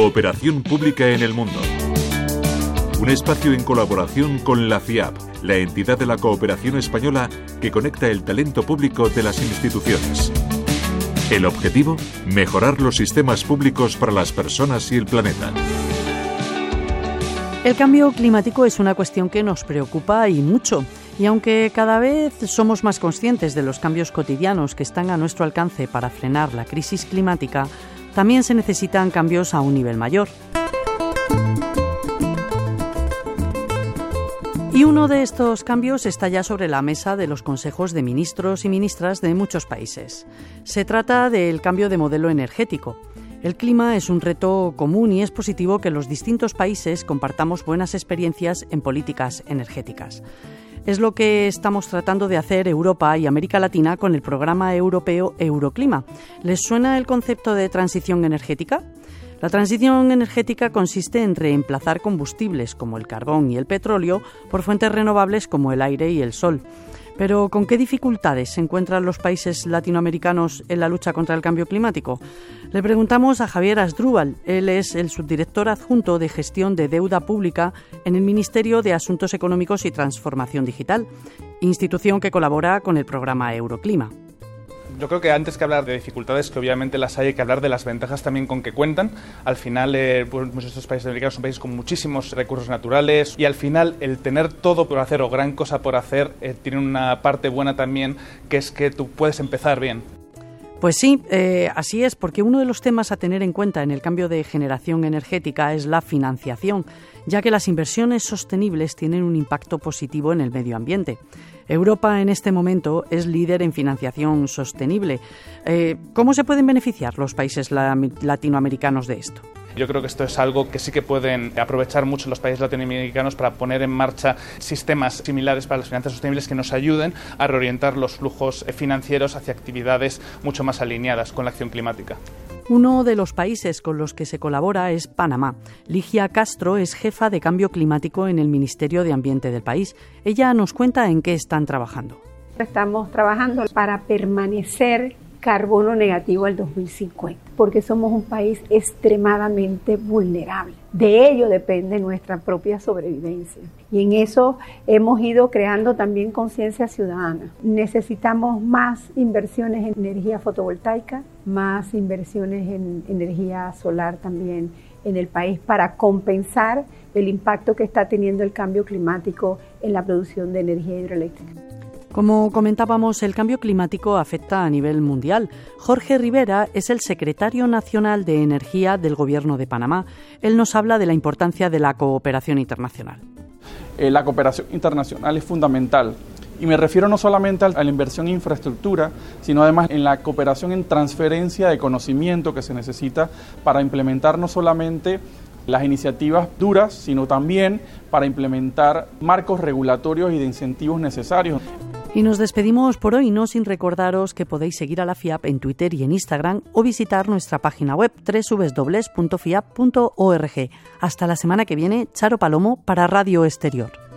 Cooperación pública en el mundo. Un espacio en colaboración con la FIAP, la entidad de la cooperación española que conecta el talento público de las instituciones. El objetivo, mejorar los sistemas públicos para las personas y el planeta. El cambio climático es una cuestión que nos preocupa y mucho. Y aunque cada vez somos más conscientes de los cambios cotidianos que están a nuestro alcance para frenar la crisis climática, también se necesitan cambios a un nivel mayor. Y uno de estos cambios está ya sobre la mesa de los consejos de ministros y ministras de muchos países. Se trata del cambio de modelo energético. El clima es un reto común y es positivo que los distintos países compartamos buenas experiencias en políticas energéticas. Es lo que estamos tratando de hacer Europa y América Latina con el programa europeo Euroclima. ¿Les suena el concepto de transición energética? La transición energética consiste en reemplazar combustibles como el carbón y el petróleo por fuentes renovables como el aire y el sol. Pero ¿con qué dificultades se encuentran los países latinoamericanos en la lucha contra el cambio climático? Le preguntamos a Javier Asdrúbal. Él es el subdirector adjunto de gestión de deuda pública en el Ministerio de Asuntos Económicos y Transformación Digital, institución que colabora con el programa Euroclima yo creo que antes que hablar de dificultades, que obviamente las hay, hay que hablar de las ventajas también con que cuentan. Al final, eh, pues, muchos de estos países americanos son países con muchísimos recursos naturales y al final el tener todo por hacer o gran cosa por hacer eh, tiene una parte buena también, que es que tú puedes empezar bien. Pues sí, eh, así es, porque uno de los temas a tener en cuenta en el cambio de generación energética es la financiación, ya que las inversiones sostenibles tienen un impacto positivo en el medio ambiente. Europa en este momento es líder en financiación sostenible. Eh, ¿Cómo se pueden beneficiar los países latinoamericanos de esto? Yo creo que esto es algo que sí que pueden aprovechar mucho los países latinoamericanos para poner en marcha sistemas similares para las finanzas sostenibles que nos ayuden a reorientar los flujos financieros hacia actividades mucho más alineadas con la acción climática. Uno de los países con los que se colabora es Panamá. Ligia Castro es jefa de cambio climático en el Ministerio de Ambiente del país. Ella nos cuenta en qué están trabajando. Estamos trabajando para permanecer carbono negativo al 2050, porque somos un país extremadamente vulnerable. De ello depende nuestra propia sobrevivencia. Y en eso hemos ido creando también conciencia ciudadana. Necesitamos más inversiones en energía fotovoltaica, más inversiones en energía solar también en el país para compensar el impacto que está teniendo el cambio climático en la producción de energía hidroeléctrica. Como comentábamos, el cambio climático afecta a nivel mundial. Jorge Rivera es el secretario nacional de Energía del Gobierno de Panamá. Él nos habla de la importancia de la cooperación internacional. Eh, la cooperación internacional es fundamental. Y me refiero no solamente a la inversión en infraestructura, sino además en la cooperación en transferencia de conocimiento que se necesita para implementar no solamente las iniciativas duras, sino también para implementar marcos regulatorios y de incentivos necesarios. Y nos despedimos por hoy, no sin recordaros que podéis seguir a la FIAP en Twitter y en Instagram o visitar nuestra página web www.fiap.org. Hasta la semana que viene, Charo Palomo para Radio Exterior.